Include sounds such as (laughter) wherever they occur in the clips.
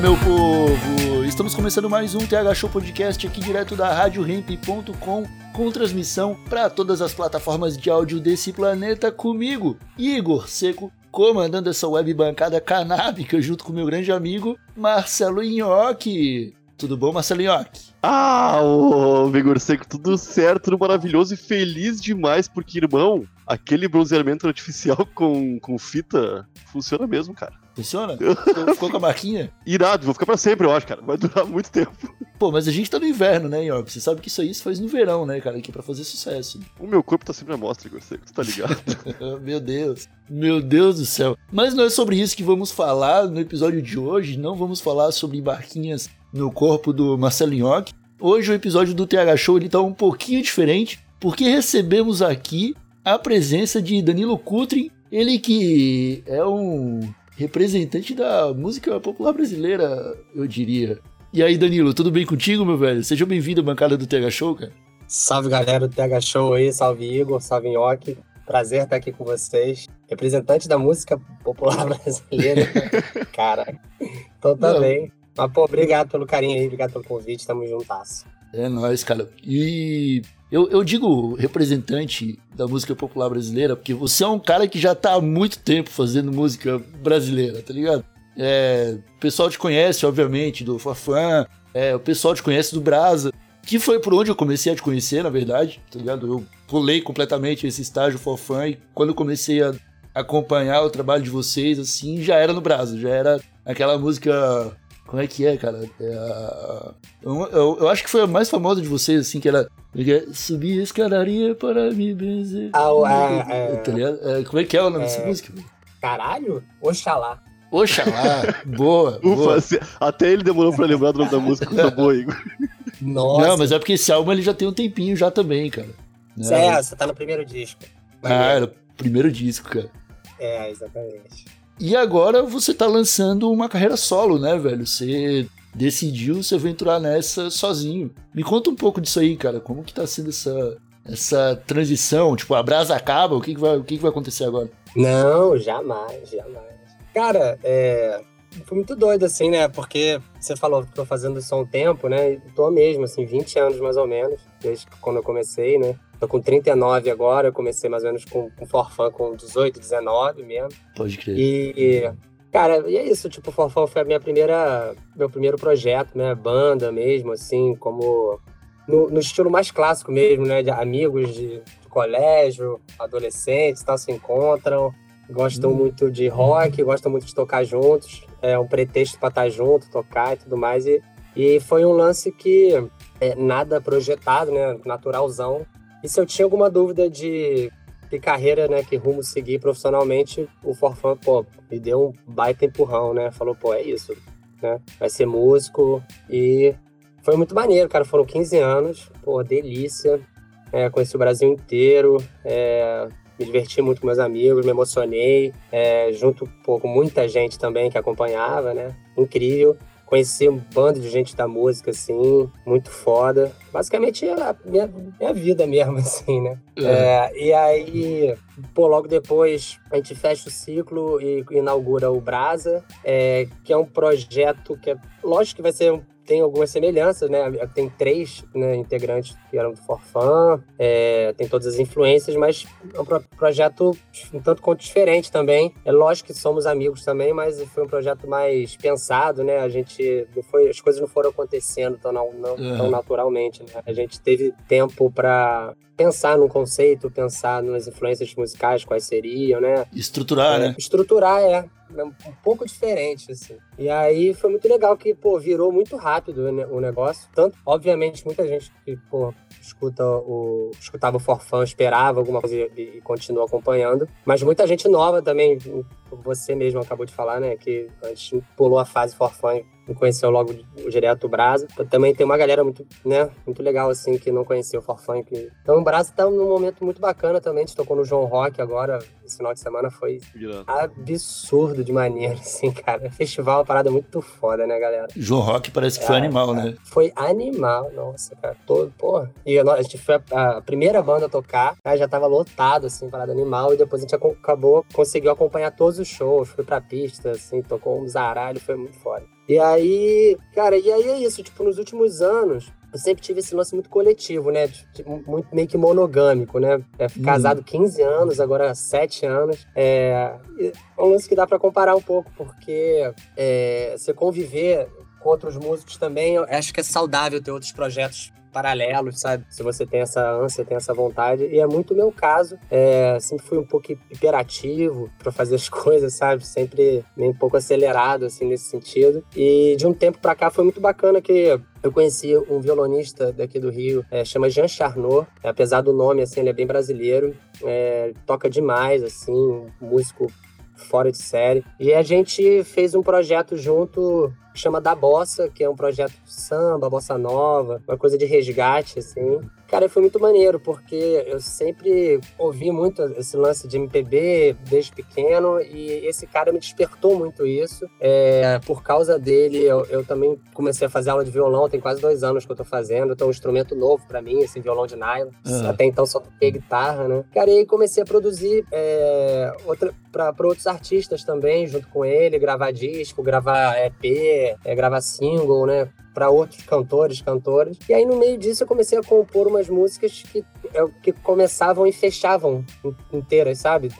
Meu povo! Estamos começando mais um TH Show Podcast aqui direto da RadioRamp.com com transmissão para todas as plataformas de áudio desse planeta comigo, Igor Seco, comandando essa web bancada canábica junto com meu grande amigo Marcelo Inhoque. Tudo bom, Marcelo Inhoque? Ah, ô Vigor Seco, tudo certo, tudo maravilhoso e feliz demais, porque, irmão, aquele bronzeamento artificial (laughs) com, com fita funciona mesmo, cara. Funciona? (laughs) Ficou com a marquinha? Irado, vou ficar pra sempre, eu acho, cara. Vai durar muito tempo. Pô, mas a gente tá no inverno, né, Inhoque? Você sabe que isso aí se faz no verão, né, cara? Que é pra fazer sucesso. O meu corpo tá sempre à mostra, Seco, tu tá ligado? (laughs) Meu Deus. Meu Deus do céu. Mas não é sobre isso que vamos falar no episódio de hoje. Não vamos falar sobre barquinhas no corpo do Marcelo Nhoque. Hoje o episódio do TH Show ele tá um pouquinho diferente, porque recebemos aqui a presença de Danilo Cutrin, ele que é um representante da música popular brasileira, eu diria. E aí, Danilo, tudo bem contigo, meu velho? Seja bem-vindo à bancada do TH Show, cara. Salve galera do TH Show aí, salve Igor, salve Nhoque. Prazer estar aqui com vocês. Representante da música popular (laughs) brasileira. Cara, então também. Mas, pô, obrigado pelo carinho aí, obrigado pelo convite, tamo juntasso. É nóis, cara. E eu, eu digo representante da música popular brasileira porque você é um cara que já tá há muito tempo fazendo música brasileira, tá ligado? É, o pessoal te conhece, obviamente, do Fafã, é, o pessoal te conhece do Brasa, que foi por onde eu comecei a te conhecer, na verdade, tá ligado? Eu pulei completamente esse estágio Fafã e quando eu comecei a acompanhar o trabalho de vocês, assim, já era no Brasa, já era aquela música como é que é, cara? É a... eu, eu, eu, acho que foi a mais famosa de vocês, assim, que era. Subir a escadaria para me benzer. Ah, ah, é, tá é, como é que é o nome dessa música? Caralho? Oxalá. Oxalá. boa. (laughs) Ufa, boa. se- até ele demorou pra lembrar do nome da música, coisa boa, Igor. Nossa. Não, mas é porque esse álbum ele já tem um tempinho já também, cara. Né? É, você tá no primeiro disco. Ah, era o primeiro disco, cara. É, exatamente. E agora você tá lançando uma carreira solo, né, velho? Você decidiu se aventurar nessa sozinho. Me conta um pouco disso aí, cara. Como que tá sendo essa, essa transição? Tipo, a brasa acaba, o que, que, vai, o que, que vai acontecer agora? Não, jamais, jamais. Cara, é. Foi muito doido, assim, né? Porque você falou que tô fazendo isso há um tempo, né? Tô mesmo, assim, 20 anos mais ou menos, desde quando eu comecei, né? Tô com 39 agora, eu comecei mais ou menos com, com Forfã com 18, 19 mesmo. Pode crer. E, cara, e é isso, tipo, Forfã foi a minha primeira, meu primeiro projeto, minha banda mesmo, assim, como no, no estilo mais clássico mesmo, né, de amigos de, de colégio, adolescentes, tal, se encontram, gostam muito de rock, gostam muito de tocar juntos, é um pretexto para estar junto, tocar e tudo mais, e, e foi um lance que é, nada projetado, né, naturalzão, e se eu tinha alguma dúvida de que carreira, né, que rumo seguir profissionalmente, o Forfã, pô, me deu um baita empurrão, né? Falou, pô, é isso, né? Vai ser músico e foi muito maneiro, cara. Foram 15 anos, pô, delícia. É, conheci o Brasil inteiro, é, me diverti muito com meus amigos, me emocionei, é, junto pô, com muita gente também que acompanhava, né? Incrível. Conheci um bando de gente da música, assim, muito foda. Basicamente é a minha, minha vida mesmo, (laughs) assim, né? É, e aí, pô, logo depois a gente fecha o ciclo e inaugura o Brasa, é, que é um projeto que é, lógico que vai ser um tem algumas semelhanças, né? Tem três né, integrantes que eram do Forfã, é, tem todas as influências, mas é um pro projeto um tanto quanto diferente também. É lógico que somos amigos também, mas foi um projeto mais pensado, né? A gente não foi, as coisas não foram acontecendo tão, não, não, Uhum. tão naturalmente, né? A gente teve tempo para pensar num conceito, pensar nas influências musicais, quais seriam, né? Estruturar, É, né? Estruturar, é. Um pouco diferente, assim. E aí foi muito legal que, pô, virou muito rápido o negócio. Tanto, obviamente, muita gente que, pô, escuta o, escutava o Forfã, esperava alguma coisa e, e continua acompanhando. Mas muita gente nova também, você mesmo acabou de falar, né? Que a gente pulou a fase Forfã conheceu logo o Direto do Brasa. Também tem uma galera muito, né, muito legal, assim, que não conhecia o Forfunk. Então o Brasa tá num momento muito bacana também. A gente tocou no João Rock agora, esse final de semana foi absurdo de maneiro, (laughs) assim, cara. Festival, uma parada muito foda, né, galera? João Rock parece que foi é, animal, né? Foi animal, nossa, cara. Todo, pô. E a gente foi a, a primeira banda a tocar, aí já tava lotado, assim, parada animal, e depois a gente acabou, conseguiu acompanhar todos os shows, foi pra pista, assim, tocou um zaralho, foi muito foda. E aí, cara, e aí é isso, tipo, nos últimos anos, eu sempre tive esse lance muito coletivo, né? Muito meio que monogâmico, né? É, uhum. casado 15 anos, agora 7 anos. É, é um lance que dá para comparar um pouco, porque é, você conviver com outros músicos também, acho que é saudável ter outros projetos paralelos, sabe? Se você tem essa ânsia, tem essa vontade. E é muito o meu caso. É, sempre fui um pouco hiperativo para fazer as (laughs) coisas, sabe? Sempre meio um pouco acelerado, assim, nesse sentido. E de um tempo para cá foi muito bacana que eu conheci um violonista daqui do Rio, é, chama Jean Charnot. É, apesar do nome, assim, ele é bem brasileiro. É, toca demais, assim, um músico fora de série. E a gente fez um projeto junto chama Da Bossa, que é um projeto de samba, bossa nova, uma coisa de resgate, assim. Cara, foi muito maneiro, porque eu sempre ouvi muito esse lance de MPB desde pequeno e esse cara me despertou muito isso. É, por causa dele, eu, eu, também comecei a fazer aula de violão, tem quase dois anos que eu tô fazendo, então é um instrumento novo para mim, esse violão de nylon. Uhum. Até então só toquei guitarra, né? Cara, e aí comecei a produzir é, outra, para outros artistas também, junto com ele, gravar disco, gravar EP, é, gravar single, né? para outros cantores, cantoras. E aí no meio disso eu comecei a compor umas músicas que, é, que começavam e fechavam inteiras, sabe?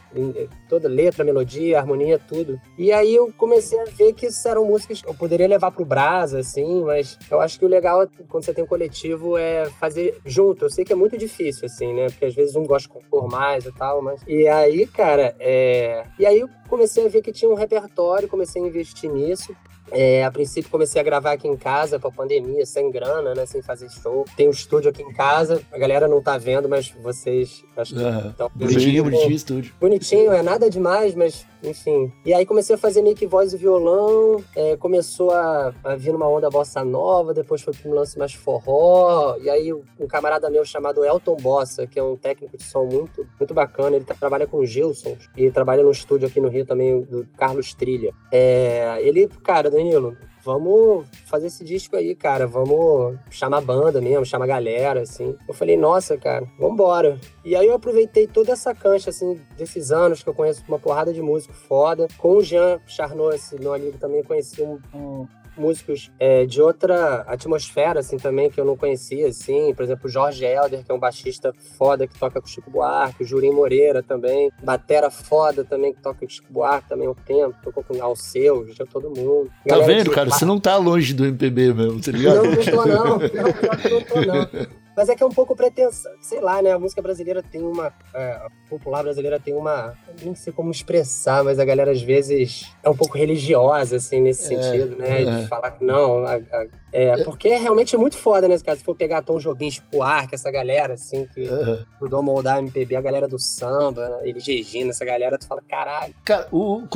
Toda letra, melodia, harmonia, tudo. E aí eu comecei a ver que isso eram músicas que eu poderia levar pro brasa, assim, mas eu acho que o legal quando você tem um coletivo é fazer junto. Eu sei que é muito difícil, assim, né? Porque às vezes um gosta de compor mais e tal, mas. E aí, cara, é. E aí eu comecei a ver que tinha um repertório, comecei a investir nisso. É, a princípio comecei a gravar aqui em casa pra pandemia, sem grana, né? Sem fazer show. Tem um estúdio aqui em casa, a galera não tá vendo, mas vocês acho que uhum. estão Bonitinho, bonitinho estúdio. Bonitinho, é nada demais, mas enfim. E aí comecei a fazer meio que voz e violão, é, começou a, a, vir numa onda bossa nova, depois foi pra um lance mais forró. E aí um camarada meu chamado Elton Bossa, que é um técnico de som muito, muito bacana, ele trabalha com Gilson e trabalha no estúdio aqui no Rio também, do Carlos Trilha. É, ele, cara, Danilo, vamos fazer esse disco aí, cara. Vamos chamar a banda mesmo, chamar galera, assim. Eu falei, nossa, cara, vambora. E aí eu aproveitei toda essa cancha, assim, desses anos que eu conheço uma porrada de músico foda. Com o Jean Charnot, esse meu amigo, também conheci um, um músicos é, de outra atmosfera, assim, também, que eu não conhecia, assim. Por exemplo, o Jorge Helder, que é um baixista foda, que toca com o Chico Buarque. O Jurim Moreira também. Batera foda também, que toca com o Chico Buarque também há um tempo. Tocou com o Alceu, já todo mundo. Tá Galera tá vendo, cara? Você não tá longe do MPB mesmo, tá ligado? Não, não tô não. Não, não tô não. (laughs) Mas é que é um pouco pretensão. Sei lá, né? A música brasileira tem uma. É, a popular brasileira tem uma. Nem sei como expressar, mas a galera às vezes é um pouco religiosa, assim, nesse é, sentido, né? É. De falar que não. A, a, é, porque é realmente muito foda nesse caso. Se for pegar Tom Jobim, tipo Arca, essa galera, assim, que uhum. mudou moldar MPB, a galera do samba, né? ele Regina, essa galera, tu fala, caralho. Cara, o,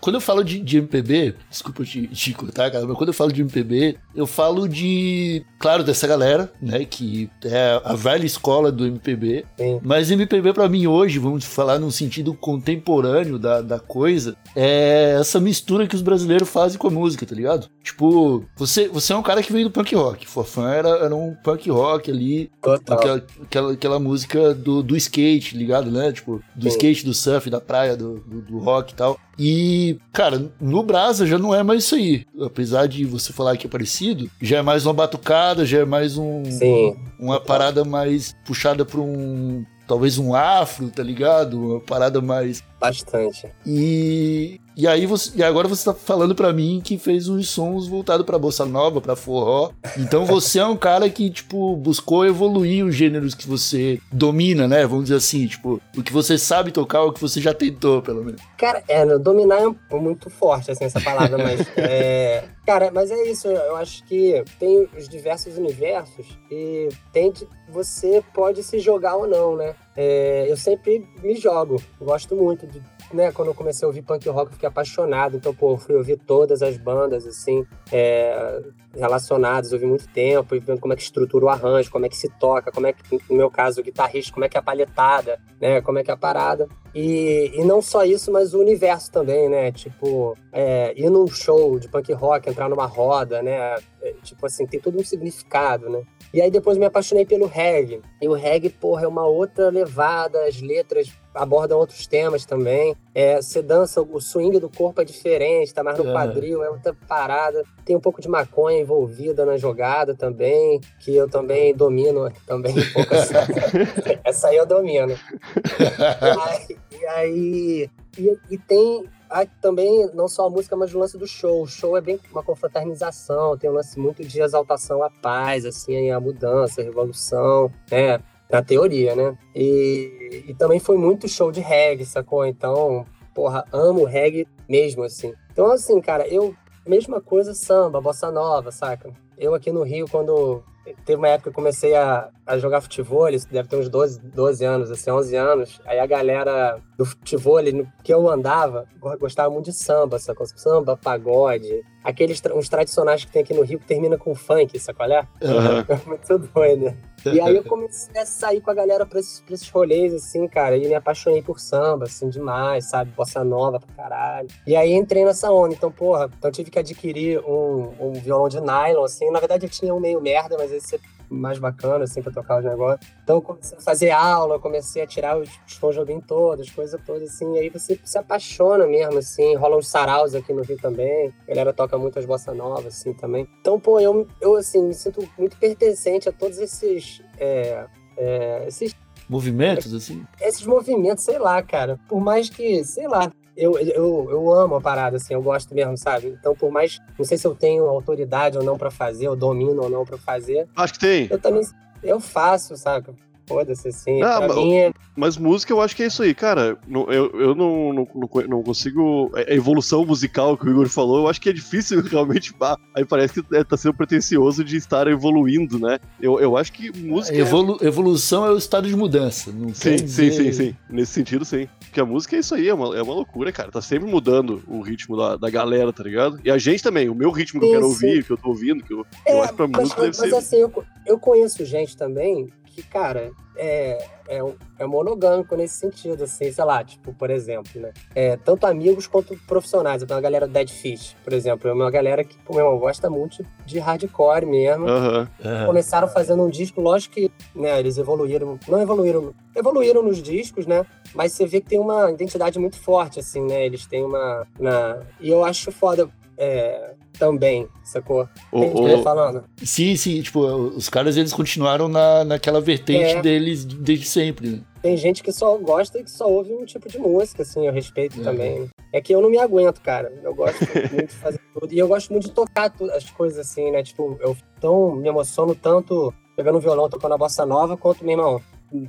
quando eu falo de, de MPB, desculpa te, te cortar, cara, mas quando eu falo de MPB, eu falo de, claro, dessa galera, né, que é a velha escola do MPB. Sim. Mas MPB para mim hoje, vamos falar num sentido contemporâneo da, da coisa, é essa mistura que os brasileiros fazem com a música, tá ligado? Tipo, você, você é um cara que veio do punk rock. Forfã era, era um punk rock ali. Total. Aquela, aquela, aquela música do, do skate, ligado, né? Tipo, do Sim. skate, do surf, da praia, do, do, do rock e tal. E, cara, no Brasa já não é mais isso aí. Apesar de você falar que é parecido, já é mais uma batucada, já é mais um. Sim. Uma parada mais puxada pra um. Talvez um afro, tá ligado? Uma parada mais. Bastante. E, E aí você, e agora você tá falando pra mim que fez uns sons voltados pra bossa nova, pra forró. Então você é um cara que, tipo, buscou evoluir os gêneros que você domina, né? Vamos dizer assim, tipo, o que você sabe tocar, o que você já tentou, pelo menos. Cara, é, dominar é muito forte, assim, essa palavra, (laughs) mas. é, cara, mas é isso, eu acho que tem os diversos universos e tem de- você pode se jogar ou não, né? É, eu sempre me jogo, gosto muito de. Né, quando eu comecei a ouvir punk rock, fiquei apaixonado. Então, pô, fui ouvir todas as bandas, assim, é, relacionadas, ouvi muito tempo, e vendo como é que estrutura o arranjo, como é que se toca, como é que, no meu caso, o guitarrista, como é que é a palhetada, né, como é que é a parada. E, e não só isso, mas o universo também, né? Tipo, é, ir num show de punk rock, entrar numa roda, né? Tipo assim, tem todo um significado, né? E aí depois me apaixonei pelo reggae. E o reggae, porra, é uma outra levada, as letras abordam outros temas também. É, você dança, o swing do corpo é diferente, tá mais no É. quadril, é outra parada. Tem um pouco de maconha envolvida na jogada também, que eu também domino também um pouco essa, (laughs) essa aí eu domino. E aí, e, aí- e- e tem ah, também não só a música, mas o lance do show. O show é bem uma confraternização, tem um lance muito de exaltação à paz, assim, a mudança, a revolução, né? Na teoria, né? E, e também foi muito show de reggae, sacou? Então, porra, amo reggae mesmo, assim. Então, assim, cara, eu. Mesma coisa samba, bossa nova, saca? Eu aqui no Rio, quando teve uma época que eu comecei a, a jogar futebol, isso deve ter uns 12, 12 anos, assim, 11 anos. Aí a galera do futebol, que eu andava, go- gostava muito de samba, sacou? Samba, pagode, aqueles uns tradicionais que tem aqui no Rio que termina com funk, sacou? É Aham. (laughs) muito doido. E aí eu comecei a sair com a galera pra esses, pra esses rolês, assim, cara, e me apaixonei por samba, assim, demais, sabe? Bossa nova pra caralho. E aí entrei nessa onda, então, porra, então tive que adquirir um, um violão de nylon, assim. Na verdade eu tinha um meio merda, mas esse é mais bacana, assim, pra tocar os negócios. Então eu comecei a fazer aula, eu comecei a tirar os, os Tom Jobim todos, coisas todas, assim. E aí você se apaixona mesmo, assim. Rola uns saraus aqui no Rio também. A galera toca muito as bossa novas, assim, também. Então, pô, eu, eu assim, me sinto muito pertencente a todos esses... é, é, esses Movimentos, assim? esses movimentos, sei lá, cara. Por mais que, sei lá, eu, eu, eu amo a parada, assim, eu gosto mesmo, sabe? Então, por mais, não sei se eu tenho autoridade ou não pra fazer, ou domino ou não pra fazer, Acho que tem. eu também, eu faço, saca? Foda-se, assim, Ah, mas- mim é... Mas música eu acho que é isso aí, cara. Eu, eu não, não, não co- não consigo. A evolução musical que o Igor falou, eu acho que é difícil (laughs) realmente. Aí parece que é, tá sendo pretencioso de estar evoluindo, né? Eu, eu acho que música. é- Evolu- evolução é o estado de mudança. Não Sim, quer sim, dizer- sim, sim. Nesse sentido, sim. Porque a música é isso aí, é uma, é uma loucura, cara. Tá sempre mudando o ritmo da, da galera, tá ligado? E a gente também, o meu ritmo que eu quero sim. ouvir, que eu tô ouvindo, que eu, eu acho que pra mas, música deve mas ser. assim, eu, eu conheço gente também que, cara, é, é, é monogâmico nesse sentido, assim, sei lá, tipo, por exemplo, né? É, tanto amigos quanto profissionais. Eu tenho uma galera do Dead Fish, por exemplo. É uma galera que, pô, meu irmão, gosta muito de hardcore mesmo. Aham. É. Começaram fazendo um disco, lógico que né, eles evoluíram, não evoluíram, evoluíram nos discos, né? Mas você vê que tem uma identidade muito forte, assim, né? Eles têm uma. Na... E eu acho foda é, também, sacou? O- gente o- falando. Sim, sim, tipo, os caras eles continuaram na, naquela vertente É. deles desde sempre, né? Tem gente que só gosta e que só ouve um tipo de música, assim, eu respeito É. também. É que eu não me aguento, cara. Eu gosto (laughs) muito de fazer tudo. E eu gosto muito de tocar as coisas, assim, né? Tipo, eu tão, me emociono tanto pegando um violão, tocando a bossa nova, quanto, meu irmão,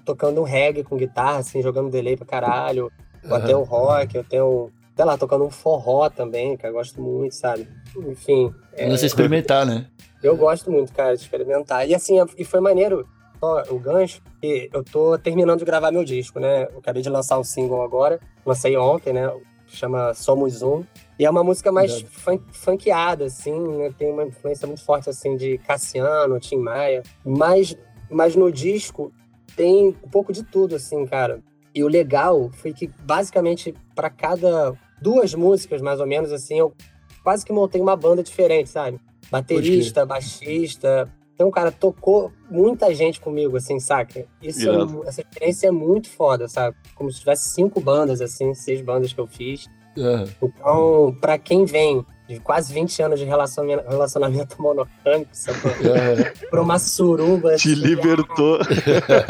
tocando um reggae com guitarra, assim, jogando delay pra caralho. Ou até um rock, eu tenho, sei lá, tocando um forró também, que eu gosto muito, sabe? Enfim, é, você experimentar, né? eu gosto muito, cara, de experimentar. E assim, e foi maneiro, só o gancho, que eu tô terminando de gravar meu disco, né? Eu acabei de lançar um single agora, lancei ontem, né? Chama Somos Um. E é uma música mais fun- funkeada, assim, né? Tem uma influência muito forte, assim, de Cassiano, Tim Maia. Mas, mas no disco tem um pouco de tudo, assim, cara. E o legal foi que, basicamente, para cada duas músicas, mais ou menos, assim, eu quase que montei uma banda diferente, sabe? Baterista, baixista. Então, cara, tocou muita gente comigo, assim, saca? Isso é Irado. um- essa experiência é muito foda, sabe? Como se tivesse cinco bandas, assim, seis bandas que eu fiz. É. Então, pra quem vem de quase 20 anos de relacionamento, (laughs) relacionamento monocâmico, sacou? É. Pra uma suruba. Te assim, libertou.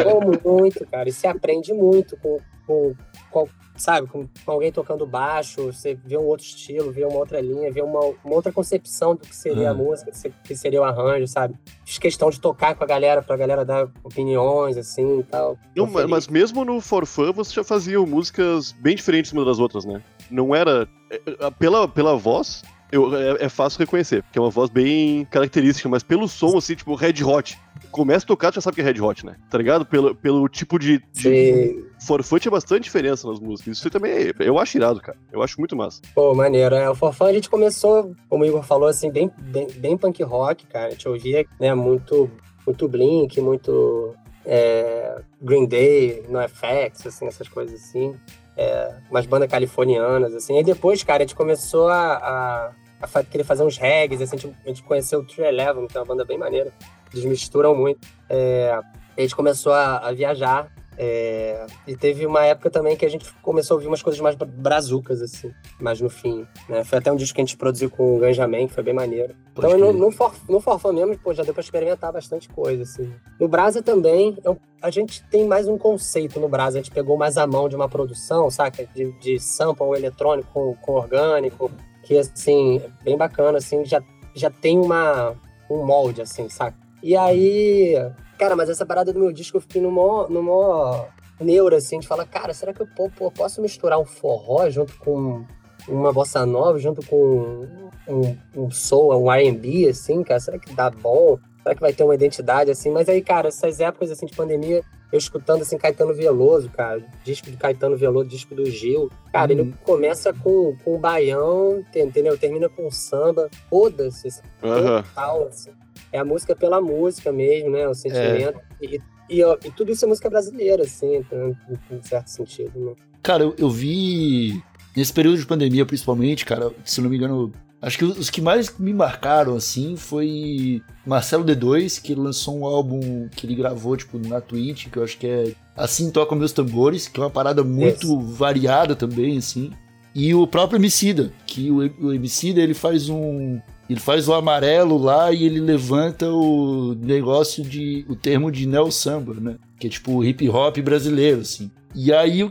Como muito, cara. E se aprende muito com, com, com sabe, com, com, alguém tocando baixo, você vê um outro estilo, vê uma outra linha, vê uma, uma outra concepção do que seria a uhum. música, que seria o arranjo, sabe? Fiz questão de tocar com a galera, pra galera dar opiniões, assim, e tal. Não, mas mesmo no For Fun, você já fazia músicas bem diferentes umas das outras, né? Não era... É, é, pela, pela voz, eu, é, é, fácil reconhecer, porque é uma voz bem característica, mas pelo som, assim, tipo, Red Hot. Começa a tocar, tu já sabe que é Red Hot, né? Tá ligado? Pelo, pelo tipo de. de Forfã tinha bastante diferença nas músicas. Isso também é, eu acho irado, cara. Eu acho muito massa. Pô, maneiro. É, o Forfã a gente começou, como o Igor falou, assim, bem, bem, bem punk rock, cara. A gente ouvia, né, muito, muito Blink, muito é, Green Day, NoFX, assim, essas coisas assim. É, umas bandas californianas, assim. E depois, cara, a gente começou a, a a querer fazer uns reggae, assim, a gente, a gente conheceu o Tree Eleven, que é uma banda bem maneira. Eles misturam muito. É, a gente começou a, a viajar. É, e teve uma época também que a gente começou a ouvir umas coisas mais brazucas, assim, mais no fim. Né? Foi até um disco que a gente produziu com o Ganjamin, que foi bem maneiro. Então, no, no, for, no Forfã mesmo, pô, já deu pra experimentar bastante coisa, assim. No Brasa também, eu, a gente tem mais um conceito no Brasa. A gente pegou mais a mão de uma produção, saca? De, de sample eletrônico com, com orgânico, que, assim, bem bacana, assim, já, já tem uma, um molde, assim, saca? E aí, cara, mas essa parada do meu disco eu fiquei no maior, no neura, assim, de falar, cara, será que eu pô, posso misturar um forró junto com uma bossa nova, junto com um, um soul, um R&B, assim, cara, será que dá bom? Será que vai ter uma identidade, assim? Mas aí, cara, essas épocas, assim, de pandemia, eu escutando assim Caetano Veloso, cara, disco de Caetano Veloso, disco do Gil. Cara, ele uhum. começa com, com o baião, entendeu? Termina com samba, foda-se, uhum. total, assim. É a música pela música mesmo, né? O sentimento. É. E, e, e, tudo isso é música brasileira, assim, então, em certo sentido, né? Cara, eu, eu vi nesse período de pandemia, principalmente, cara, se não me engano, Acho que os que mais me marcaram, assim, foi Marcelo D2, que lançou um álbum que ele gravou, tipo, na Twitch, que eu acho que é Assim Toca Meus Tambores, que é uma parada muito variada também, assim. E o próprio Emicida, que o, o Emicida, ele faz um... Ele faz o amarelo lá e ele levanta o negócio de... o termo de neo samba, né? Que é tipo hip hop brasileiro, assim. E aí,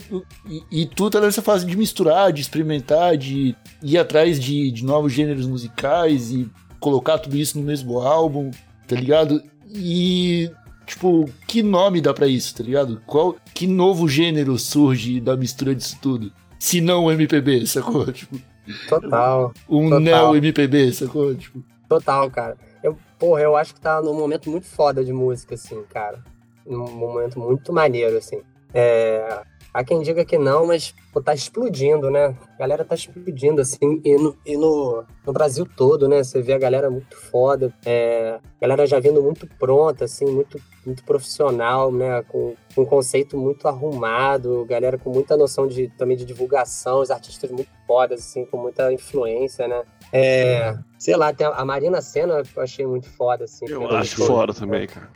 e, e, tu tá nessa fase de misturar, de experimentar, de ir atrás de, de novos gêneros musicais e colocar tudo isso no mesmo álbum, tá ligado? E, tipo, que nome dá para isso, tá ligado? Qual, que novo gênero surge da mistura disso tudo? Se não o MPB, sacou? (laughs) Tipo, Total. Um total. neo MPB, sacou? Tipo. Total, cara. Eu, porra, eu acho que tá num momento muito foda de música, assim, cara. Num momento muito maneiro, assim. É, há quem diga que não, mas pô, tá explodindo, né? A galera tá explodindo, assim, e no, e no, no Brasil todo, né? Você vê a galera muito foda, é, a galera já vindo muito pronta, assim, muito, muito profissional, né? Com, com um conceito muito arrumado, galera com muita noção de, também de divulgação, os artistas muito fodas, assim, com muita influência, né? É, sei lá, a Marina Senna eu achei muito foda, assim. Eu acho foda também, cara.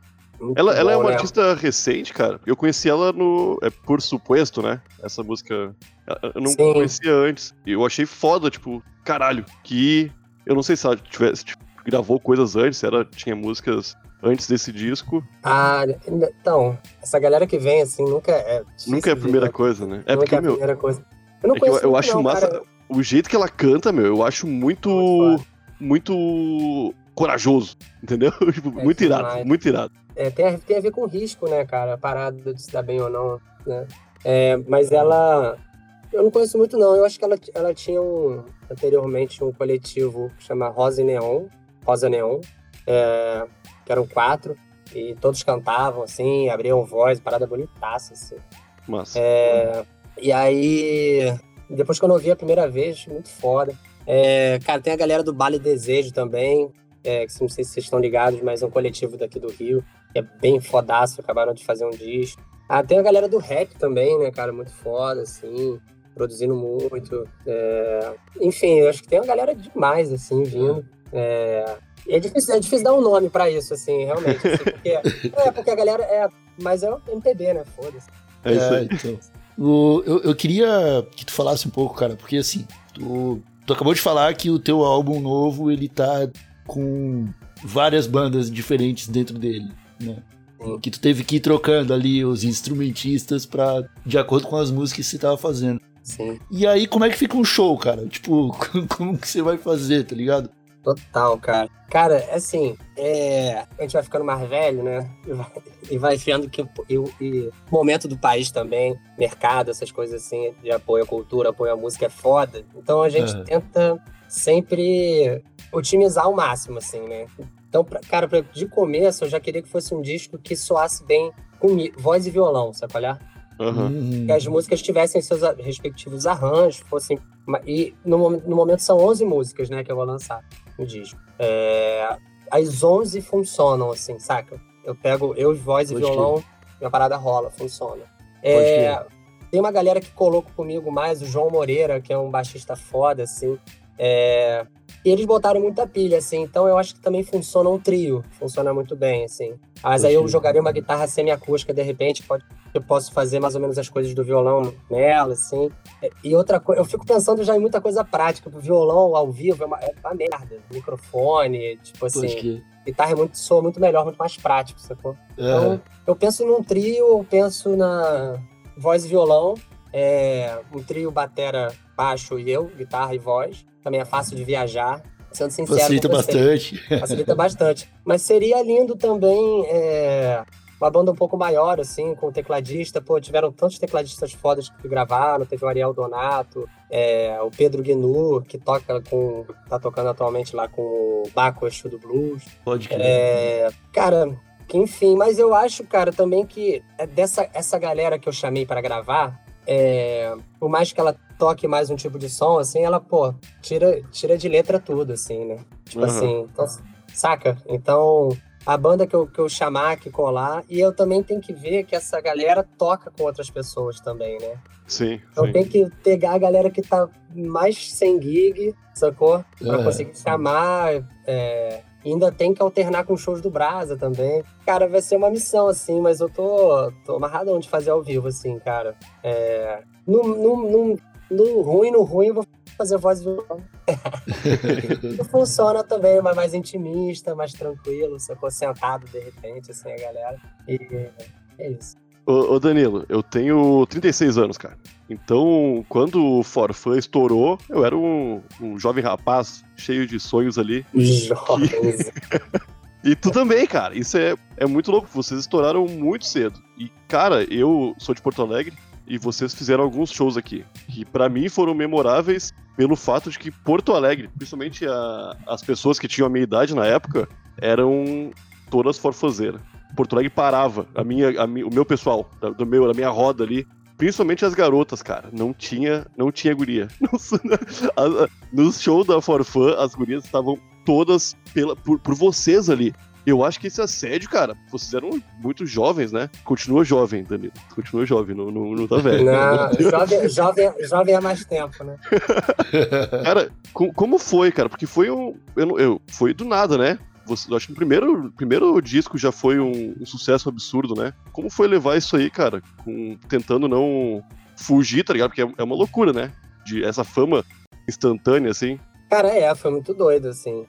Muito ela, ela é uma né? artista recente, cara. Eu conheci ela no. É por suposto, né? Essa música. Eu não Sim. conhecia antes. E eu achei foda, tipo, caralho, que. Eu não sei se ela tivesse. Tipo, gravou coisas antes, ela tinha músicas antes desse disco. Ah, então, essa galera que vem, assim, nunca é. Nunca é a primeira ver, coisa, né? É porque, é a meu. Primeira coisa. Eu não é conheço eu, eu acho não, massa. Cara. O jeito que ela canta, meu, eu acho muito. Muito, muito corajoso, entendeu? (laughs) Tipo, é muito irado, muito irado. É, tem, a, tem a ver com risco, né, cara? A parada de se dar bem ou não, né? É, mas ela. Eu não conheço muito, não. Eu acho que ela, ela tinha um, anteriormente um coletivo que chama Rosa Neon, Rosa Neon, é, que eram quatro, e todos cantavam, assim, abriam voz, parada bonitaça, assim. Massa. É, e aí, depois que eu não vi a primeira vez, muito foda. É, cara, tem a galera do Bale Desejo também, é, que não sei se vocês estão ligados, mas é um coletivo daqui do Rio, que é bem fodaço, acabaram de fazer um disco. Ah, tem a galera do rap também, né, cara, muito foda, assim, produzindo muito. É... Enfim, eu acho que tem uma galera demais, assim, vindo. É... É difícil, é difícil dar um nome pra isso, assim, realmente. Assim, porque, (laughs) é, porque a galera é. Mas é o MPB, né? Foda-se. É isso aí. É, então, o, eu, eu queria que tu falasse um pouco, cara, porque assim, tu, tu acabou de falar que o teu álbum novo, ele tá com várias bandas diferentes dentro dele, né? Que tu teve que ir trocando ali os instrumentistas pra, de acordo com as músicas que você tava fazendo. Sim, E aí, como é que fica um show, cara? Tipo, (laughs) como que você vai fazer, tá ligado? total, cara. Cara, assim, é, a gente vai ficando mais velho, né? E vai, e vai vendo que o momento do país também, mercado, essas coisas assim, de apoio à cultura, apoio à música é foda. Então a gente Aham. tenta sempre otimizar ao máximo, assim, né? Então, pra- cara, pra- de começo eu já queria que fosse um disco que soasse bem com voz e violão, sabe qual é? Aham. Hum, que as músicas tivessem seus respectivos arranjos, fossem. E no, no momento são 11 músicas, né, que eu vou lançar no disco. É, as 11 funcionam, assim, saca? Eu pego eu, voz e Pode violão, minha parada rola, funciona. É, tem uma galera que colocou comigo mais, o João Moreira, que é um baixista foda, assim. É, e eles botaram muita pilha, assim, então eu acho que também funciona um trio, funciona muito bem, assim. Mas aí eu jogaria uma guitarra semiacústica, de repente, pode, eu posso fazer mais ou menos as coisas do violão nela, assim. É, E outra coisa, eu fico pensando já em muita coisa prática, o violão ao vivo é uma, é uma merda. Microfone, tipo assim, que. guitarra é muito, soa muito melhor, muito mais prático, sacou? Então, eu penso num trio, eu penso na voz e violão, é, um trio batera, baixo e eu, guitarra e voz. Também é fácil de viajar. Sendo sincero, Facilita bastante. (laughs) Facilita bastante. Mas seria lindo também é, uma banda um pouco maior, assim, com tecladista. Pô, tiveram tantos tecladistas fodas que gravaram. Teve o Ariel Donato, é, o Pedro Guinu, que toca com. tá tocando atualmente lá com o Baco Exu do Blues. Pode crer. É, cara, que enfim, mas eu acho, cara, também que é dessa essa galera que eu chamei pra gravar, é, por mais que ela toque mais um tipo de som, assim, ela, pô, tira, tira de letra tudo, assim, né? Tipo Aham. assim, então, saca? Então, a banda que eu, que eu chamar, que colar, e eu também tenho que ver que essa galera toca com outras pessoas também, né? Sim, Então sim. tem que pegar a galera que tá mais sem gig, sacou? Pra É. conseguir chamar. é, e ainda tem que alternar com shows do Brasa também. Cara, vai ser uma missão, assim, mas eu tô, tô amarradão de fazer ao vivo, assim, cara. É, no, no, no, no ruim, no ruim, eu vou fazer voz e violão. (laughs) Funciona também, mas mais intimista, mais tranquilo, sacou? Sentado, de repente, assim, a galera. E é isso. Ô, ô, Danilo, eu tenho 36 anos, cara. Então, quando o Forfã estourou, eu era um, um jovem rapaz cheio de sonhos ali. (laughs) Jovens. E tu também, cara. Isso é, é muito louco. Vocês estouraram muito cedo. E, cara, eu sou de Porto Alegre e vocês fizeram alguns shows aqui. Que pra mim foram memoráveis pelo fato de que Porto Alegre, principalmente a- as pessoas que tinham a minha idade na época, eram todas forfazeiras. Porto Alegre parava. A minha, a mi- o meu pessoal, da, do meu, da minha roda ali. Principalmente as garotas, cara. Não tinha, não tinha guria. (laughs) Nos shows da Forfã, as gurias estavam todas pela, por, por vocês ali. Eu acho que esse assédio, cara, vocês eram muito jovens, né? Continua jovem, Danilo. Continua jovem, não, não, não tá velho. Não, (laughs) jovem, jovem, jovem há mais tempo, né? Cara, co- como foi, cara? Porque foi um. Eu, eu- foi do nada, né? Você, acho que o primeiro, primeiro disco já foi um, um sucesso absurdo, né? Como foi levar isso aí, cara? Com, tentando não fugir, tá ligado? Porque é, é uma loucura, né? De essa fama instantânea, assim. Cara, é, foi muito doido, assim.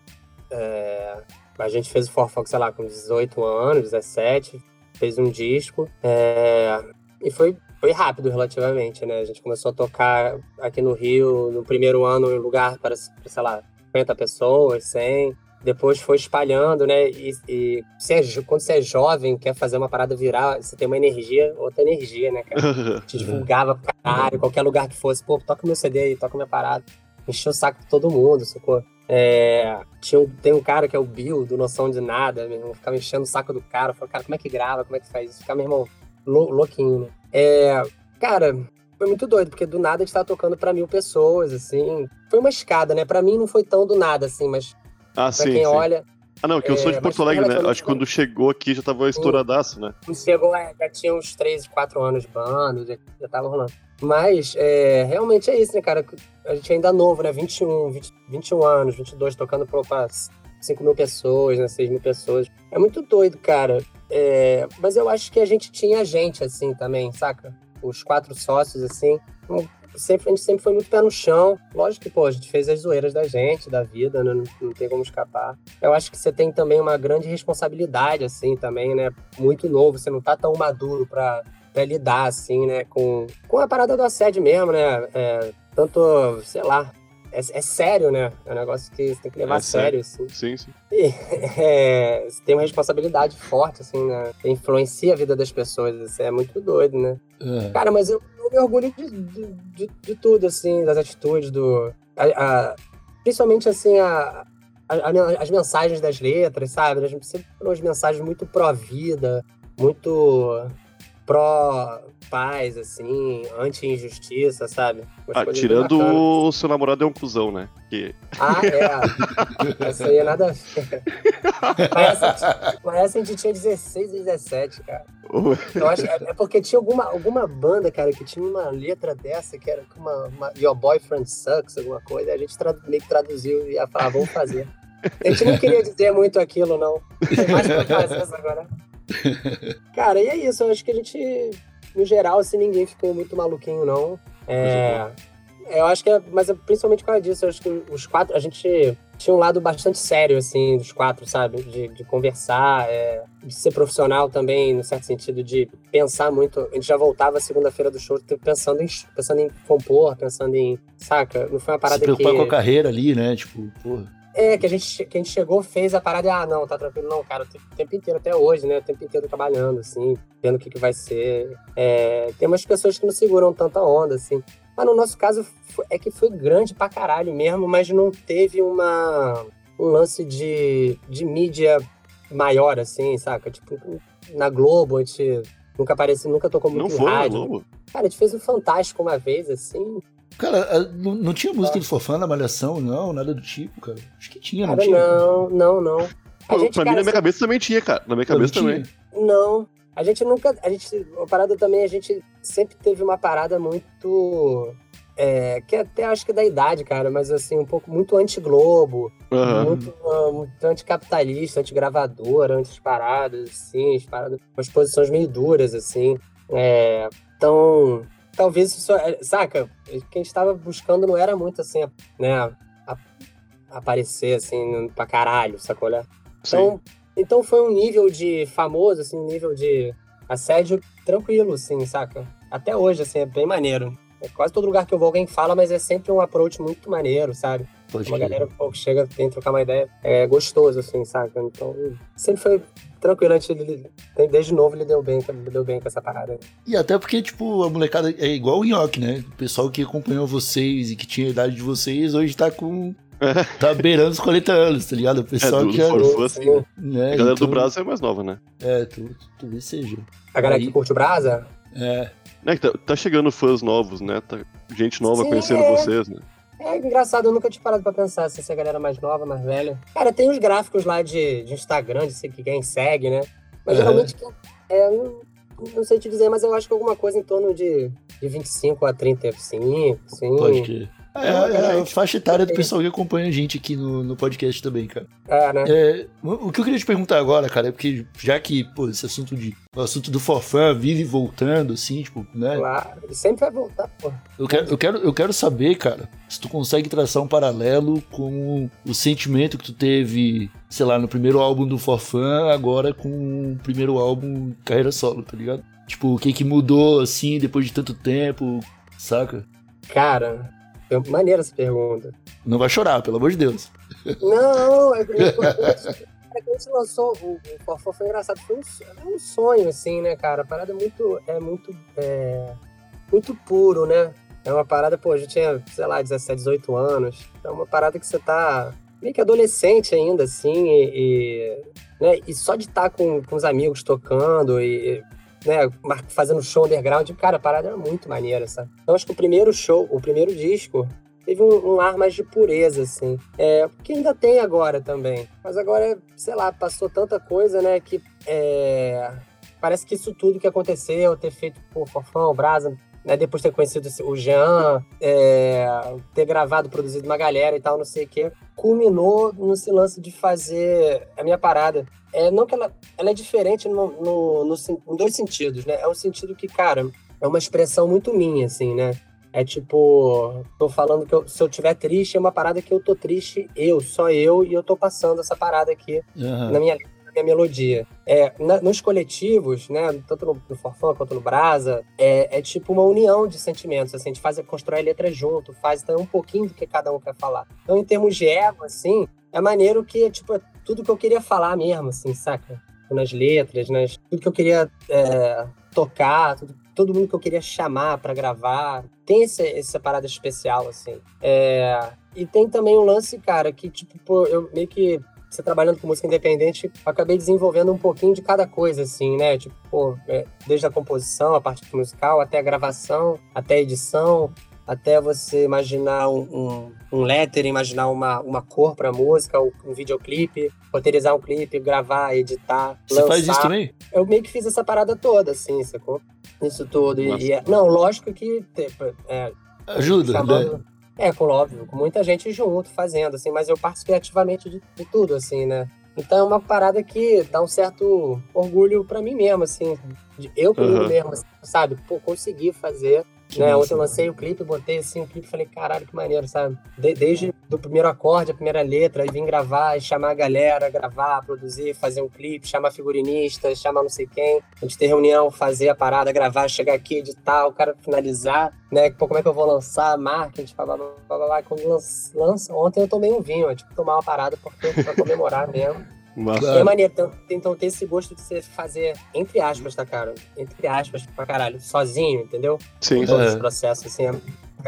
É, a gente fez o Forfox, sei lá, com 18 anos, 17, fez um disco. é, e foi, foi rápido relativamente, né? A gente começou a tocar aqui no Rio, no primeiro ano, em lugar para, sei lá, 50 pessoas, 100. Depois foi espalhando, né? E, e você é quando você é jovem, quer fazer uma parada virar, você tem uma energia, outra energia, né, cara? (laughs) te divulgava pra caralho, qualquer lugar que fosse, pô, toca meu CD aí, toca minha parada. Encheu o saco de todo mundo, sacou? É, tinha um, tem um cara que é o Bill, do Noção de Nada, meu irmão, ficava enchendo o saco do cara, falei, cara, como é que grava, como é que faz isso? Ficava, meu irmão, lou- louquinho, né? É, cara, foi muito doido, porque do nada a gente tava tocando pra mil pessoas, assim. Foi uma escada, né? Pra mim não foi tão do nada, assim, mas Ah, pra sim. quem sim. olha, Ah, não, que eu sou é, de mas Porto Alegre, né? Acho que quando chegou aqui já tava estouradaço, né? Quando chegou, é, já tinha uns 3, 4 anos de banda, já, já tava rolando. Mas, é, realmente é isso, né, cara? A gente ainda é novo, né? 21, 20, 21 anos, 22, tocando pra 5 mil pessoas, né? 6 mil pessoas. É muito doido, cara. É, mas eu acho que a gente tinha gente, assim, também, saca? Os quatro sócios, assim. Sempre, a gente sempre foi muito pé no chão. Lógico que, pô, a gente fez as zoeiras da gente, da vida, né? Não, não tem como escapar. Eu acho que você tem também uma grande responsabilidade, assim, também, né? Muito novo, você não tá tão maduro pra, pra lidar, assim, né? Com, com a parada do assédio mesmo, né? É, tanto, sei lá, é, é, sério, né? É um negócio que você tem que levar É a sério, assim. Sim, sim. E, (laughs) é, você tem uma responsabilidade forte, assim, né? Influencia a vida das pessoas. Isso é muito doido, né? É. Cara, mas eu, eu me orgulho de, de, de, tudo, assim, das atitudes, do. a- a- principalmente, assim, a, a- a- as mensagens das letras, sabe? As, sempre foram as mensagens muito pró-vida, muito pró-paz, assim, anti-injustiça, sabe? Ah, tirando o seu namorado é um cuzão, né? Que... Ah, é. (laughs) Essa aí é nada a ver. Mas essa, mas essa a gente tinha 16 e 17, cara. (laughs) Eu acho, é porque tinha alguma, alguma banda, cara, que tinha uma letra dessa, que era uma, uma Your Boyfriend Sucks, alguma coisa, e a gente tradu- meio que traduziu e ia falar, vamos fazer. A gente não queria dizer muito aquilo, não. Tem mais essa agora. (laughs) Cara, e é isso, eu acho que a gente, no geral, assim, ninguém ficou muito maluquinho, não. É, eu acho que é, mas é principalmente por causa disso, eu acho que os quatro, a gente tinha um lado bastante sério, assim, dos quatro, sabe? De, de conversar, é, de ser profissional também, no certo sentido, de pensar muito. A gente já voltava segunda-feira do show pensando em, pensando em compor, pensando em. Saca? Não foi uma Se parada preocupar que. com a carreira ali, né? Tipo, porra. É, que a, gente, que a gente chegou, fez a parada e, ah, não, tá tranquilo, não, cara, o tempo- o tempo inteiro, até hoje, né? O tempo inteiro trabalhando, assim, vendo o que, que vai ser. É, tem umas pessoas que não seguram tanta onda, assim. Mas no nosso caso, é que foi grande pra caralho mesmo, mas não teve uma, um lance de, de mídia maior, assim, saca? Tipo, na Globo, a gente nunca apareceu, nunca tocou muito Não em foi na rádio. Globo? Cara, a gente fez o Fantástico uma vez, assim. Cara, não, não tinha música de fofã na Malhação, não, nada do tipo, cara. Acho que tinha, não Cara, tinha? não, não, não. A Pô, gente, pra mim, cara, na minha cabeça também tinha, cara. Na minha cabeça tinha? também. Não. A gente nunca. A gente. A parada também, a gente sempre teve uma parada muito. É, que até acho que é da idade, cara, mas assim, um pouco muito anti-globo, Aham. muito, ah, muito anticapitalista, antigravadora, anti-paradas, assim, as paradas, umas posições meio duras, assim. É, então, talvez isso. é, Saca? O que a gente tava buscando não era muito assim, né? a- aparecer assim pra caralho, sacou? né? Sim. Então, foi um nível de famoso, assim, um nível de assédio tranquilo, assim, saca? Até hoje, assim, é bem maneiro. É quase todo lugar que eu vou alguém fala, mas é sempre um approach muito maneiro, sabe? Pode Uma galera pô, que chega, vem trocar uma ideia. É gostoso, assim, saca? Então, sempre foi tranquilo. Desde novo, ele deu bem, ele deu bem com essa parada. E até porque, tipo, a molecada é igual o Nhoque, né? O pessoal que acompanhou vocês e que tinha a idade de vocês, hoje tá com. (laughs) Tá beirando os 40 anos, tá ligado? O pessoal É, do que já. Forfã, assim, né? né? A galera então- do Brasil é mais nova, né? É, tu, talvez seja. A galera Aí- que curte o Brasa, É. É que tá, tá chegando fãs novos, né? Tá gente nova Sim, conhecendo é. vocês, né? É engraçado, eu nunca tinha parado pra pensar se essa galera mais nova, mais velha. Cara, tem os gráficos lá de, de Instagram, de que quem segue, né? Mas Aham. geralmente, quem- é, não, não sei te dizer, mas eu acho que alguma coisa em torno de, de 25 a 35, sim. Pode crer. É, É, é a gente. faixa etária do pessoal que acompanha a gente aqui no, no podcast também, cara. É, né? É, o o que eu queria te perguntar agora, cara, é porque já que, pô, esse assunto de. O assunto do forfã vive voltando, assim, tipo, né? Claro, ele sempre vai voltar, pô. Eu quero, eu, quero, eu quero saber, cara, se tu consegue traçar um paralelo com o sentimento que tu teve, sei lá, no primeiro álbum do Forfã, agora com o primeiro álbum carreira solo, tá ligado? Tipo, o que que mudou, assim, depois de tanto tempo, saca? Cara, é maneira essa pergunta. Não vai chorar, pelo amor de Deus. Não, é, (laughs) é, é, quando você lançou o, o Forfã foi engraçado, foi um, é um sonho, assim, né, cara? A parada é muito, é muito, é, muito puro, né? É uma parada, pô, a gente tinha, sei lá, 17, 18 anos. É uma parada que você tá meio que adolescente ainda, assim, e, e, né, e só de estar com, com os amigos tocando e, né, fazendo show underground, cara, a parada era muito maneira, sabe? Então acho que o primeiro show, o primeiro disco, teve um, um ar mais de pureza, assim. É, que ainda tem agora também. Mas agora, sei lá, passou tanta coisa, né, que é, parece que isso tudo que aconteceu, ter feito o Fofão, Brasa, né, depois de ter conhecido o Jean, é, ter gravado, produzido uma galera e tal, não sei o quê, culminou nesse lance de fazer a minha parada. É, não que ela, ela é diferente no, no, no em dois sentidos, né? É um sentido que, cara, é uma expressão muito minha, assim, né? É tipo, tô falando que eu- se eu tiver triste, é uma parada que eu tô triste, eu, só eu, e eu tô passando essa parada aqui Aham. na minha, minha melodia. É, na- nos coletivos, né, tanto no, no Forfã quanto no Brasa, é, é tipo uma união de sentimentos, assim, a gente faz, constrói a letra junto, faz então, um pouquinho do que cada um quer falar. Então, em termos de ego, assim, é maneiro que, tipo, é tudo que eu queria falar mesmo, assim, saca? Nas letras, nas, tudo que eu queria é, tocar, tudo, todo mundo que eu queria chamar pra gravar. Tem essa parada especial, assim. É, e tem também um lance, cara, que, tipo, pô, eu meio que você trabalhando com música independente, eu acabei desenvolvendo um pouquinho de cada coisa, assim, né? Tipo, pô, é, desde a composição, a parte musical, até a gravação, até a edição, até você imaginar um, um, um letter, imaginar uma, uma cor pra música, um, videoclipe, roteirizar um clipe, gravar, editar, Você faz lançar. isso também? Eu meio que fiz essa parada toda, assim, sacou? Isso tudo. E, e é- não, lógico que é, Ajuda, né? É, com óbvio, com muita gente junto, fazendo, assim, mas eu participei ativamente de, de tudo, assim, né? Então é uma parada que dá um certo orgulho pra mim mesmo, assim, de eu comigo Aham. mesmo, assim, sabe? Pô, consegui fazer. Que Né? Ontem eu lancei o clipe, botei assim o clipe e falei, caralho, que maneiro, sabe? De- desde do primeiro acorde, a primeira letra, e vim gravar, e chamar a galera, gravar, produzir, fazer um clipe, chamar figurinista, chamar não sei quem, a gente ter reunião, fazer a parada, gravar, chegar aqui, editar, o cara finalizar, né? Pô, como é que eu vou lançar, marketing, blá, blá, blá, blá, blá. Quando lança, lança, ontem eu tomei um vinho, é tipo tomar uma parada porque, pra comemorar mesmo. Massa. Claro. E é maneiro, então, então ter esse gosto de você fazer, entre aspas, tá, cara? Entre aspas, pra caralho, sozinho, entendeu? Sim. todo É. esse processo, assim, é,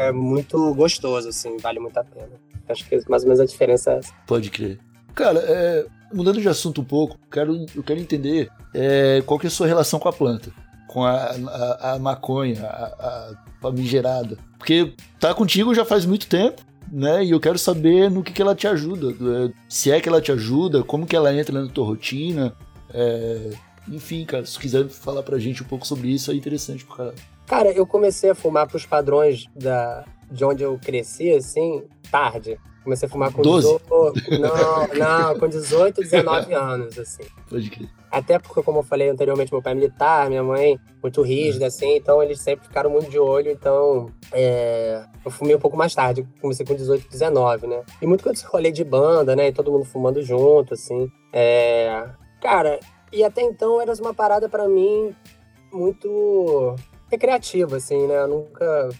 é muito gostoso, assim, vale muito a pena. Acho que mais ou menos a diferença é essa. Pode crer. Cara, é, mudando de assunto um pouco, quero, eu quero entender é, qual que é a sua relação com a planta, com a, a, a maconha, a, a famigerada. Porque tá contigo já faz muito tempo, né? E eu quero saber no que, que ela te ajuda. é, Se é que ela te ajuda, como que ela entra na tua rotina. é, enfim, cara, se quiser falar pra gente um pouco sobre isso, é interessante pro cara. Cara, eu comecei a fumar pros padrões da, de onde eu cresci, assim, tarde. Comecei a fumar com 12? 18. Não, não, com 18, 19 anos, assim. Pode crer. Até porque, como eu falei anteriormente, meu pai é militar, minha mãe muito rígida, assim, então eles sempre ficaram muito de olho, então é, eu fumei um pouco mais tarde, comecei com 18, 19, né? E muito com esse rolê de banda, né? E todo mundo fumando junto, assim. É, cara, e até então era uma parada pra mim muito recreativa, assim, né? Eu nunca.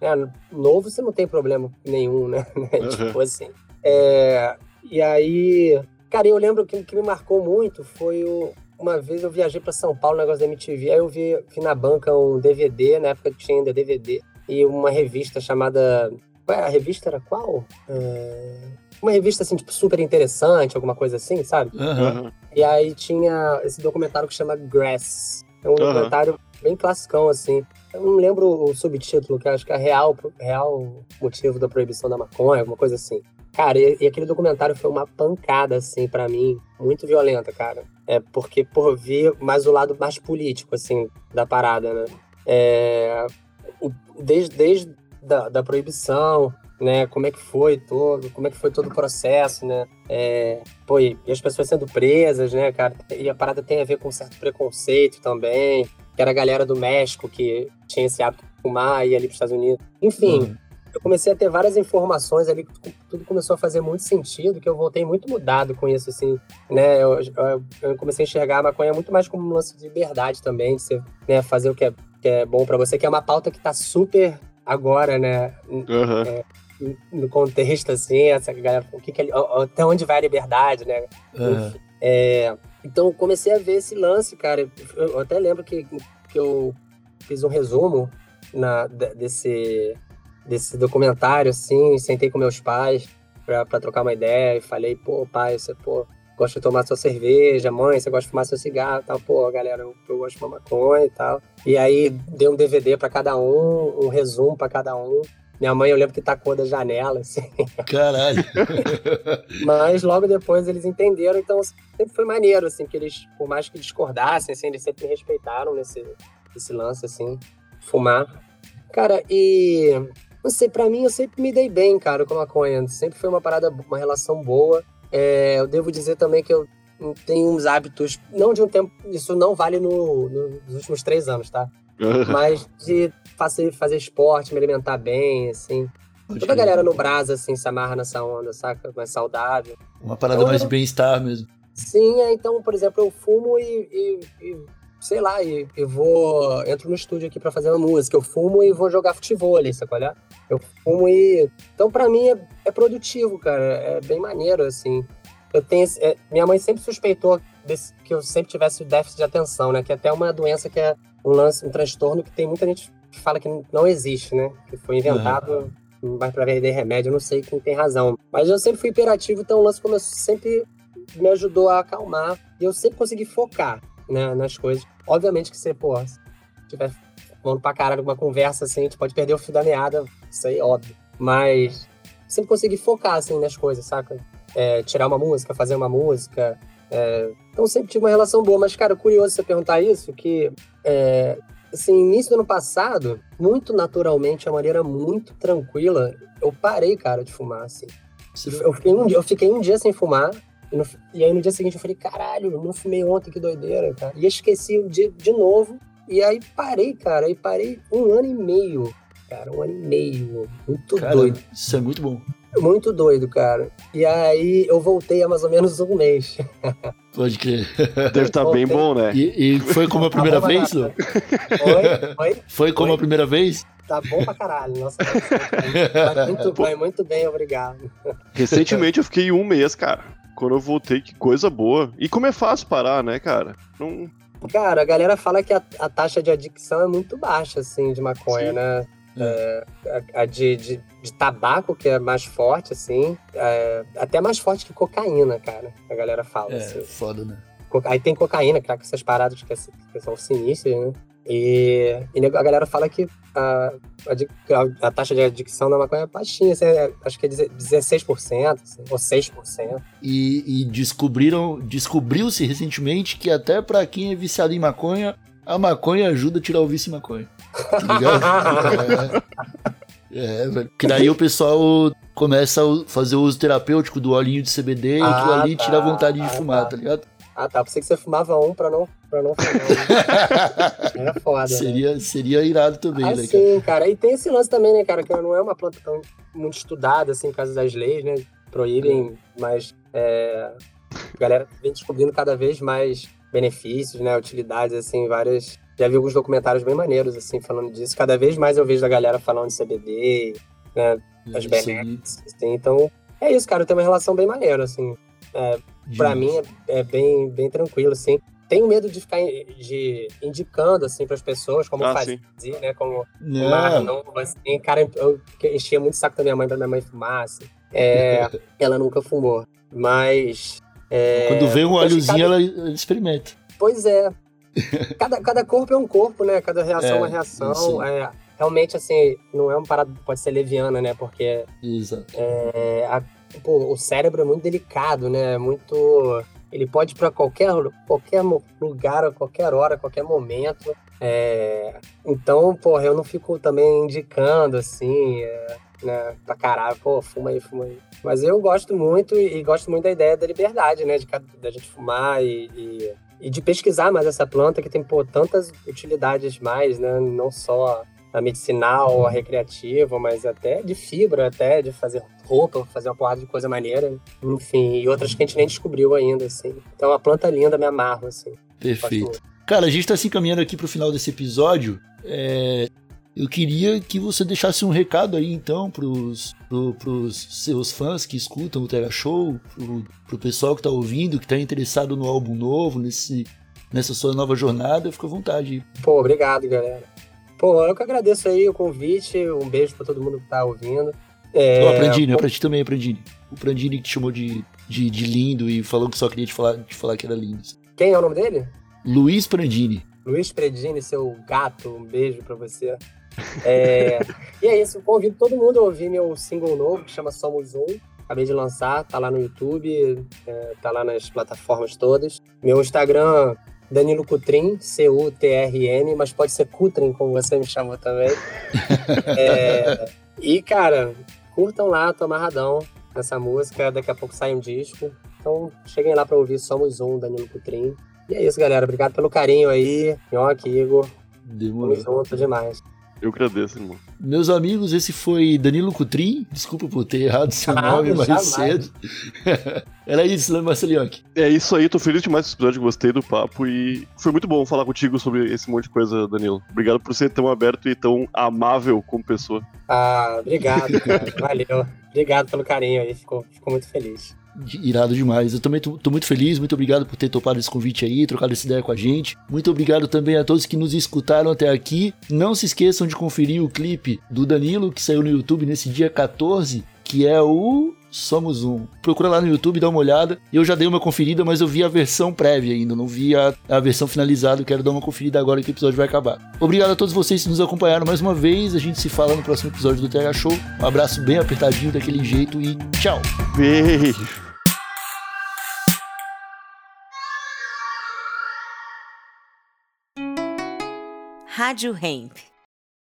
Né, novo você não tem problema nenhum, né? Uhum. (laughs) tipo assim. É, e aí, cara, eu lembro que o que me marcou muito foi o, uma vez eu viajei para São Paulo, negócio da MTV, aí eu vi, vi na banca um DVD, na época que tinha ainda DVD, e uma revista chamada. Qual era? A revista era qual? É, Uma revista assim, tipo, super interessante, alguma coisa assim, sabe? Aham. E aí tinha esse documentário que chama Grass. É um Aham. documentário bem classicão, assim. Eu não lembro o subtítulo, que acho que é real, real motivo da proibição da maconha, alguma coisa assim. Cara, e, e aquele documentário foi uma pancada, assim, pra mim, muito violenta, cara. É porque, por ver mais o lado mais político, assim, da parada, né? É, o- desde desde da, da proibição, né? Como é que foi todo, como é que foi todo o processo, né? É, pô, e e as pessoas sendo presas, né, cara? E a parada tem a ver com um certo preconceito também, que era a galera do México que tinha esse hábito de fumar e ir ali para os Estados Unidos. Enfim, Uhum. eu comecei a ter várias informações ali, que tudo começou a fazer muito sentido, que eu voltei muito mudado com isso, assim, né? Eu, eu- eu comecei a enxergar a maconha muito mais como um lance de liberdade também, de você né, fazer o que é, que é bom para você, que é uma pauta que tá super agora, né? Aham. no contexto, assim, essa galera, o que que é- até onde vai a liberdade, né? Aham. É, então comecei a ver esse lance, cara. Eu até lembro que, que eu fiz um resumo na, de- desse, desse documentário, assim, sentei com meus pais pra trocar uma ideia e falei, pô, pai, você, pô, gosta de tomar sua cerveja, mãe, você gosta de fumar seu cigarro tal, pô, galera, eu, eu gosto de fumar maconha e tal. E aí dei um DVD pra cada um, um resumo pra cada um. Minha mãe, eu lembro que tacou da janela, assim. Caralho. (laughs) Mas logo depois eles entenderam, então sempre foi maneiro, assim, que eles, por mais que discordassem, assim, eles sempre me respeitaram nesse, nesse lance, assim, fumar. Cara, e não sei, pra mim eu sempre me dei bem, cara, com a maconha. Sempre foi uma parada, uma relação boa. É, eu devo dizer também que eu tenho uns hábitos, não de um tempo, isso não vale no, no- nos últimos três anos, tá? Mas de fazer, fazer esporte, me alimentar bem, assim. Pode Toda a galera no Brasa, assim, se amarra nessa onda, saca? Mais saudável. Uma parada mais de bem-estar mesmo. Sim, é, então, por exemplo, eu fumo e, e- e, sei lá, e, e vou. Entro no estúdio aqui pra fazer uma música. Eu fumo e vou jogar futebol ali, sabe qual é? Eu fumo e. Então, pra mim, é, é produtivo, cara. É bem maneiro, assim. Eu tenho. esse- é, minha mãe sempre suspeitou desse- que eu sempre tivesse déficit de atenção, né? Que é até uma doença que é um lance, um transtorno que tem muita gente que fala que não existe, né? Que foi inventado. Mas pra vender remédio, eu não sei quem tem razão. Mas eu sempre fui hiperativo, então o lance começou sempre me ajudou a acalmar. E eu sempre consegui focar né, nas coisas. Obviamente que você, pô, se tiver falando pra caralho uma conversa assim, a gente pode perder o fio da meada, isso aí é óbvio. Mas sempre consegui focar assim nas coisas, saca? É, tirar uma música, fazer uma música. É, Então sempre tive uma relação boa. Mas, cara, curioso você perguntar isso, que é, assim, início do ano passado, muito naturalmente, de uma maneira muito tranquila, eu parei, cara, de fumar, assim. Eu fiquei um dia, eu fiquei um dia sem fumar. E, no- e aí no dia seguinte eu falei, caralho, eu não fumei ontem, que doideira, cara. E esqueci o dia de novo. E aí parei, cara. E parei um ano e meio. Cara, um ano e meio. Muito Cara, doido. isso é muito bom. Muito doido, cara. E aí eu voltei há mais ou menos um mês. (laughs) Pode crer. Deve estar bem bom, né? E, e foi como a primeira Tá vez, Lu? Oi? Oi? Foi como Oi? a primeira vez? Tá bom pra caralho. Nossa, vai muito bem, muito bem, obrigado. Recentemente eu fiquei um mês, cara. Quando eu voltei, que coisa boa. E como é fácil parar, né, cara? Não... Cara, a galera fala que a, a taxa de adicção é muito baixa, assim, de maconha, Sim. né? É, a, a de, de, de tabaco, que é mais forte, assim, é, até mais forte que cocaína, cara. A galera fala, É, assim. foda, né? Aí tem cocaína, cara, com essas paradas que, é- que são sinistras, né? E, e a galera fala que a, a, a- taxa de adicção da maconha é baixinha, assim, é- acho que é deze- 16%, assim, ou 6%. E, e descobriram, descobriu-se recentemente que até pra quem é viciado em maconha, a maconha ajuda a tirar o vício em maconha. Tá ligado? é, (laughs) é, velho. Que daí o pessoal começa a fazer o uso terapêutico do olhinho de CBD e Ah, aquilo ali tá. tira a vontade de Ah, fumar, tá. tá ligado? Ah, tá. Pensei que você fumava um pra não, pra não fumar. (laughs) Era foda. né? seria, seria irado também, Ah, né, cara? sim, cara. E tem esse lance também, né, cara, que não é uma planta tão muito estudada, assim, por causa das leis, né? Proíbem, mas é, a galera vem descobrindo cada vez mais benefícios, né? Utilidades, assim, várias. Já vi alguns documentários bem maneiros, assim, falando disso. Cada vez mais eu vejo da galera falando de CBD, né? As benefícios, assim. Então, é isso, cara. Eu tenho uma relação bem maneira, assim. Pra demais. mim é, é bem, bem tranquilo, assim. Tenho medo de ficar in- de, indicando, assim, pras pessoas, como Ah, fazia, sim. né? Como fumar Não, novo, assim. Cara, eu enchia muito o saco da minha mãe pra minha mãe fumar, assim. É, (laughs) ela nunca fumou. Mas. É, quando vê um óleozinho, cada- ela, experimenta. Pois é. (laughs) Cada, cada corpo é um corpo, né? Cada reação é, É, uma reação. É, realmente, assim, não é uma parada que pode ser leviana, né? Porque Exato. é, a- pô, o cérebro é muito delicado, né? É muito. Ele pode ir pra qualquer, qualquer lugar, a qualquer hora, a qualquer momento. É, então, porra, eu não fico também indicando, assim, é, né? Pra caralho, pô, fuma aí, fuma aí. Mas eu gosto muito e, e gosto muito da ideia da liberdade, né? De da gente fumar e, e, e de pesquisar mais essa planta que tem, pô, tantas utilidades mais, né? Não só a medicinal, a recreativa, mas até de fibra, até de fazer roupa, fazer uma porrada de coisa maneira. Enfim, e outras que a gente nem descobriu ainda, assim. Então, a planta linda, me amarro, assim. Perfeito. Cara, a gente tá se encaminhando aqui pro final desse episódio. É, eu queria que você deixasse um recado aí, então, pros, pro, pros seus fãs que escutam o Tega Show, pro, pro pessoal que tá ouvindo, que tá interessado no álbum novo, nesse, nessa sua nova jornada. Fica à vontade. Pô, obrigado, galera. Pô, eu que agradeço aí o convite, um beijo pra todo mundo que tá ouvindo. É, Ó, Prandini, é pra ti também, Prandini. O Prandini que te chamou de, de, de lindo e falou que só queria te falar, te falar que era lindo. Quem é o nome dele? Luiz Prandini. Luiz Predini, seu gato, um beijo pra você. É, e é isso, convido todo mundo a ouvir meu single novo, que chama Somos Um. Acabei de lançar, tá lá no YouTube, é, tá lá nas plataformas todas. Meu Instagram, Danilo Cutrin, C-U-T-R-N, mas pode ser Cutrin, como você me chamou também. É, e, cara, curtam lá, tô amarradão nessa música. Daqui a pouco sai um disco. Então, cheguem lá pra ouvir Somos Um, Danilo Cutrin. E é isso, galera. Obrigado pelo carinho aí. Nhoque, Igor. Demorou. Tamo junto demais. Eu agradeço, irmão. Meus amigos, esse foi Danilo Cutrim. Desculpa por ter errado seu Ah, nome mais jamais. cedo. (laughs) Era isso, né, Marcelinhoque? É isso aí, tô feliz demais com esse episódio, gostei do papo e foi muito bom falar contigo sobre esse monte de coisa, Danilo. Obrigado por ser tão aberto e tão amável como pessoa. Ah, obrigado, cara. Valeu. Obrigado pelo carinho aí. Fico, fico muito feliz. Irado demais. Eu também tô, tô muito feliz. Muito obrigado por ter topado esse convite aí, trocado essa ideia com a gente. Muito obrigado também a todos que nos escutaram até aqui. Não se esqueçam de conferir o clipe do Danilo, que saiu no YouTube nesse dia 14, que é o Somos Um. Procura lá no YouTube, dá uma olhada. Eu já dei uma conferida, mas eu vi a versão prévia ainda, não vi a, a versão finalizada. Quero dar uma conferida agora que o episódio vai acabar. Obrigado a todos vocês que nos acompanharam mais uma vez. A gente se fala no próximo episódio do TH Show. Um abraço bem apertadinho daquele jeito e tchau! Beijo! Rádio Hemp.